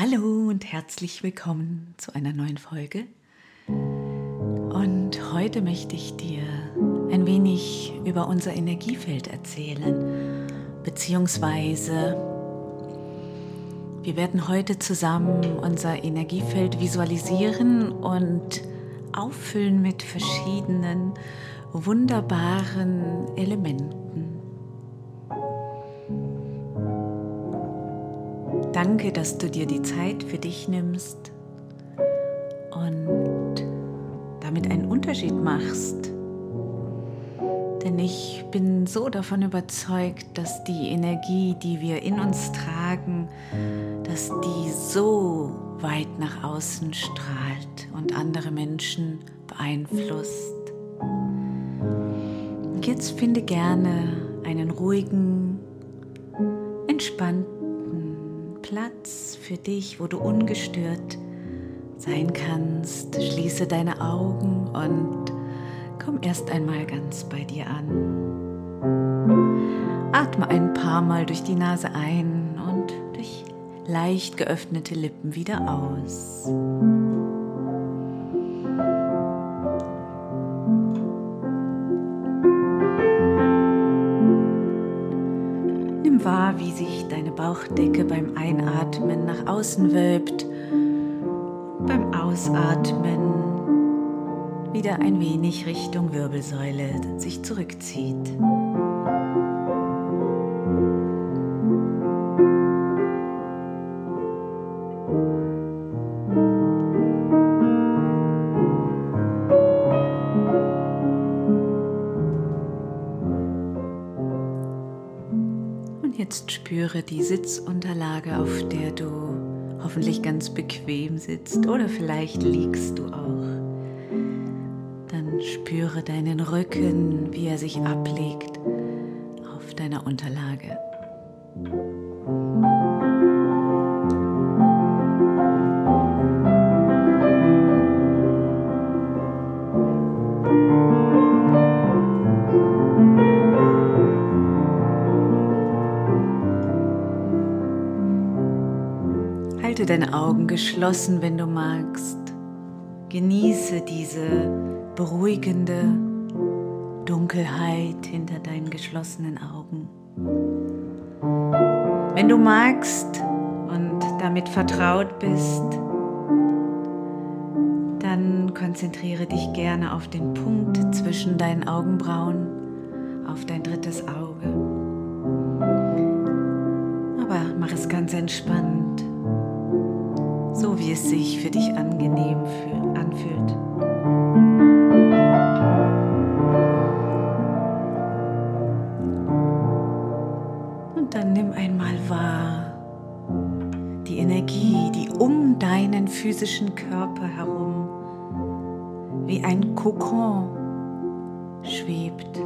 Hallo und herzlich willkommen zu einer neuen Folge. Und heute möchte ich dir ein wenig über unser Energiefeld erzählen, beziehungsweise wir werden heute zusammen unser Energiefeld visualisieren und auffüllen mit verschiedenen wunderbaren Elementen. Danke, dass du dir die Zeit für dich nimmst und damit einen Unterschied machst. Denn ich bin so davon überzeugt, dass die Energie, die wir in uns tragen, dass die so weit nach außen strahlt und andere Menschen beeinflusst. Jetzt finde gerne einen ruhigen, entspannten Platz für dich, wo du ungestört sein kannst. Schließe deine Augen und komm erst einmal ganz bei dir an. Atme ein paar Mal durch die Nase ein und durch leicht geöffnete Lippen wieder aus. Bauchdecke beim Einatmen nach außen wölbt, beim Ausatmen wieder ein wenig Richtung Wirbelsäule sich zurückzieht. Jetzt spüre die Sitzunterlage, auf der du hoffentlich ganz bequem sitzt oder vielleicht liegst du auch. Dann spüre deinen Rücken, wie er sich ablegt auf deiner Unterlage. Halte deine Augen geschlossen, wenn du magst. Genieße diese beruhigende Dunkelheit hinter deinen geschlossenen Augen. Wenn du magst und damit vertraut bist, dann konzentriere dich gerne auf den Punkt zwischen deinen Augenbrauen, auf dein drittes Auge. Aber mach es ganz entspannt so wie es sich für dich angenehm anfühlt. Und dann nimm einmal wahr die Energie, die um deinen physischen Körper herum wie ein Kokon schwebt.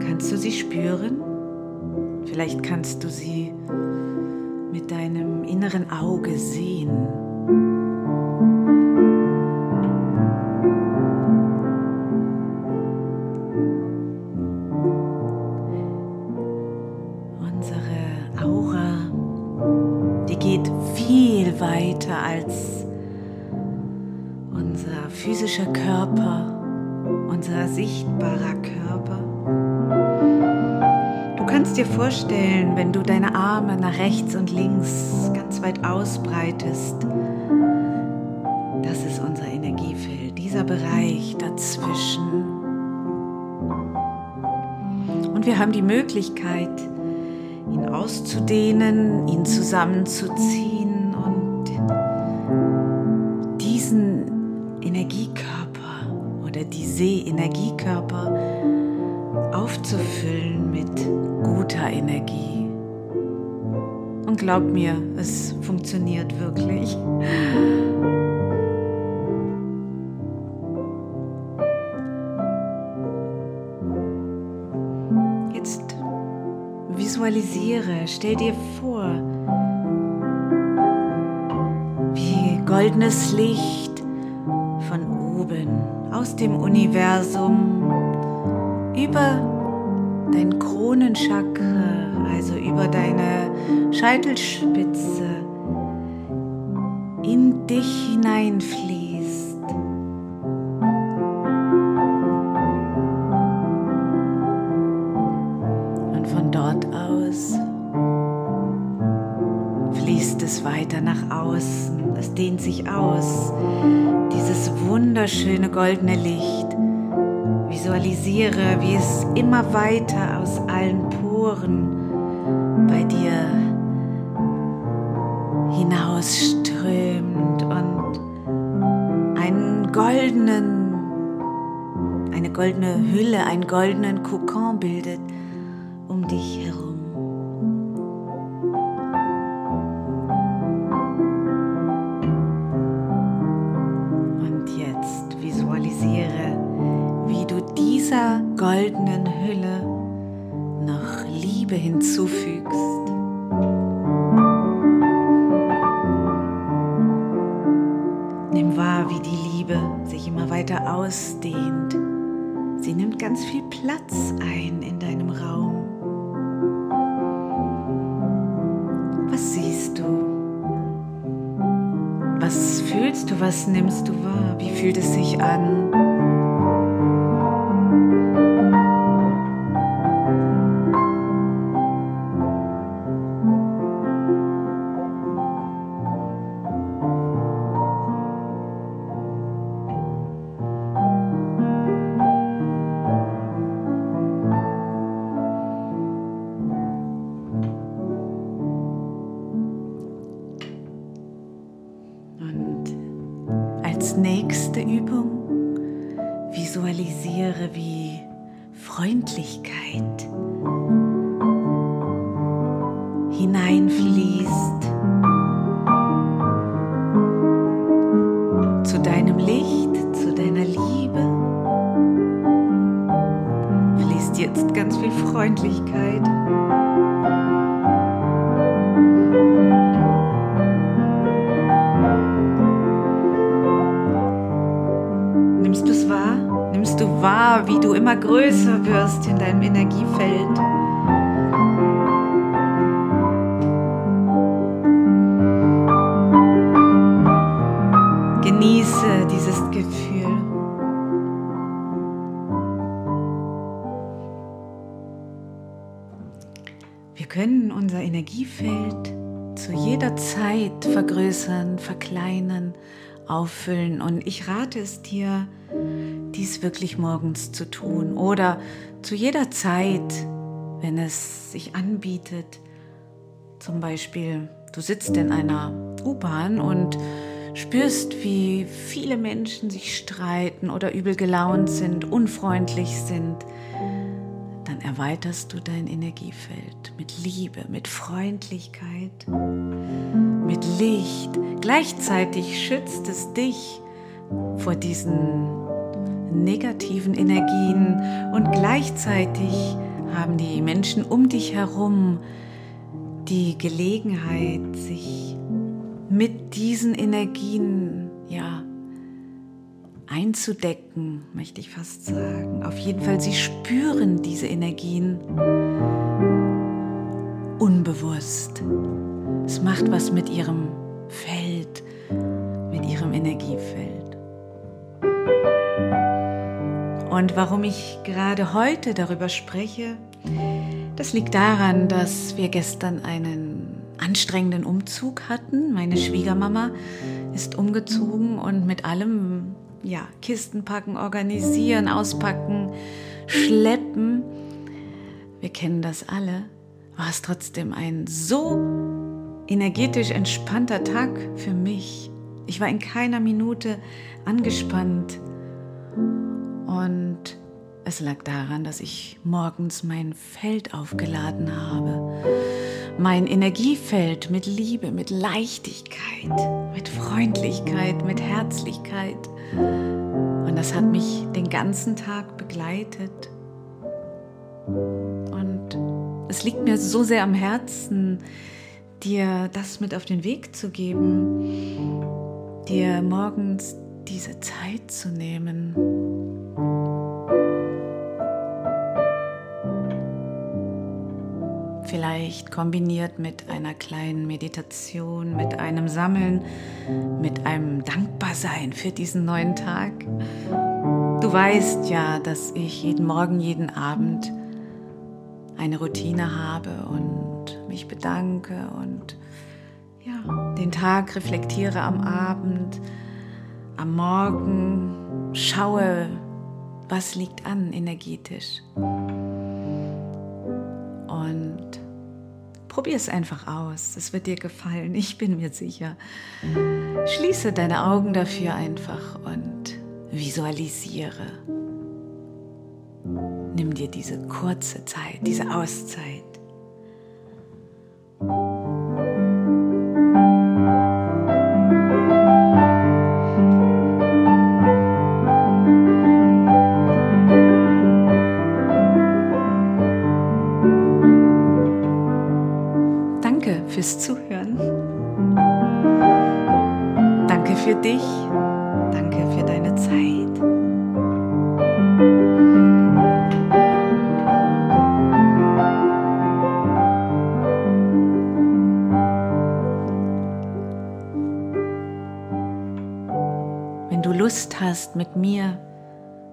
Kannst du sie spüren? Vielleicht kannst du sie mit deinem inneren Auge sehen. Unsere Aura, die geht viel weiter als unser physischer Körper, unser sichtbarer Körper kannst dir vorstellen, wenn du deine Arme nach rechts und links ganz weit ausbreitest, das ist unser Energiefeld, dieser Bereich dazwischen. Und wir haben die Möglichkeit, ihn auszudehnen, ihn zusammenzuziehen und diesen Energiekörper oder diese Energiekörper aufzufüllen mit guter Energie. Und glaub mir, es funktioniert wirklich. Jetzt visualisiere, stell dir vor, wie goldenes Licht von oben aus dem Universum über dein Kronenchakra, also über deine Scheitelspitze in dich hineinfließt. Und von dort aus fließt es weiter nach außen. Es dehnt sich aus. Dieses wunderschöne goldene Licht. Visualisiere, wie es immer weiter aus allen Poren bei dir hinausströmt und einen goldenen, eine goldene Hülle, einen goldenen Kokon bildet um dich herum. Goldenen Hülle noch Liebe hinzufügst. weiter ausdehnt. Sie nimmt ganz viel Platz ein in deinem Raum. Was siehst du? Was fühlst du? Was nimmst du wahr? Wie fühlt es sich an? Nächste Übung visualisiere, wie Freundlichkeit hineinfließt zu deinem Licht, zu deiner Liebe. Fließt jetzt ganz viel Freundlichkeit. Immer größer wirst in deinem Energiefeld. Genieße dieses Gefühl. Wir können unser Energiefeld zu jeder Zeit vergrößern, verkleinern, auffüllen. Und ich rate es dir, dies wirklich morgens zu tun oder zu jeder Zeit, wenn es sich anbietet. Zum Beispiel, du sitzt in einer U-Bahn und spürst, wie viele Menschen sich streiten oder übel gelaunt sind, unfreundlich sind, dann erweiterst du dein Energiefeld mit Liebe, mit Freundlichkeit, mit Licht. Gleichzeitig schützt es dich vor diesen negativen Energien und gleichzeitig haben die Menschen um dich herum die Gelegenheit, sich mit diesen Energien ja einzudecken, möchte ich fast sagen. Auf jeden Fall, sie spüren diese Energien unbewusst. Es macht was mit ihrem Feld, mit ihrem Energiefeld. Und warum ich gerade heute darüber spreche, das liegt daran, dass wir gestern einen anstrengenden Umzug hatten. Meine Schwiegermama ist umgezogen und mit allem, ja, Kisten packen, organisieren, auspacken, schleppen. Wir kennen das alle. War es trotzdem ein so energetisch entspannter Tag für mich. Ich war in keiner Minute angespannt. Und es lag daran, dass ich morgens mein Feld aufgeladen habe. Mein Energiefeld mit Liebe, mit Leichtigkeit, mit Freundlichkeit, mit Herzlichkeit. Und das hat mich den ganzen Tag begleitet. Und es liegt mir so sehr am Herzen, dir das mit auf den Weg zu geben, dir morgens diese Zeit zu nehmen. Vielleicht kombiniert mit einer kleinen Meditation, mit einem Sammeln, mit einem Dankbarsein für diesen neuen Tag. Du weißt ja, dass ich jeden Morgen, jeden Abend eine Routine habe und mich bedanke und ja, den Tag reflektiere am Abend, am Morgen schaue, was liegt an energetisch. Und probier es einfach aus. Es wird dir gefallen, ich bin mir sicher. Schließe deine Augen dafür einfach und visualisiere. Nimm dir diese kurze Zeit, diese Auszeit. Fürs Zuhören. Danke für dich. Danke für deine Zeit. Wenn du Lust hast, mit mir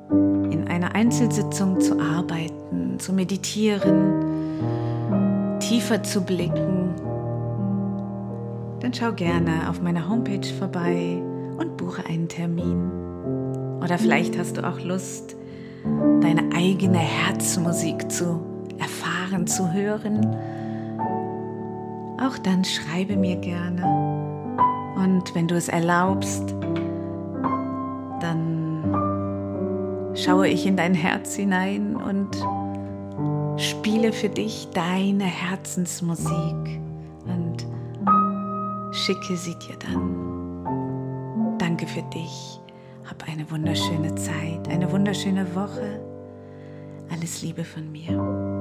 in einer Einzelsitzung zu arbeiten, zu meditieren, tiefer zu blicken, dann schau gerne auf meiner Homepage vorbei und buche einen Termin. Oder vielleicht hast du auch Lust, deine eigene Herzmusik zu erfahren, zu hören. Auch dann schreibe mir gerne. Und wenn du es erlaubst, dann schaue ich in dein Herz hinein und spiele für dich deine Herzensmusik schicke sie dir dann. Danke für dich. Hab eine wunderschöne Zeit, eine wunderschöne Woche. Alles Liebe von mir.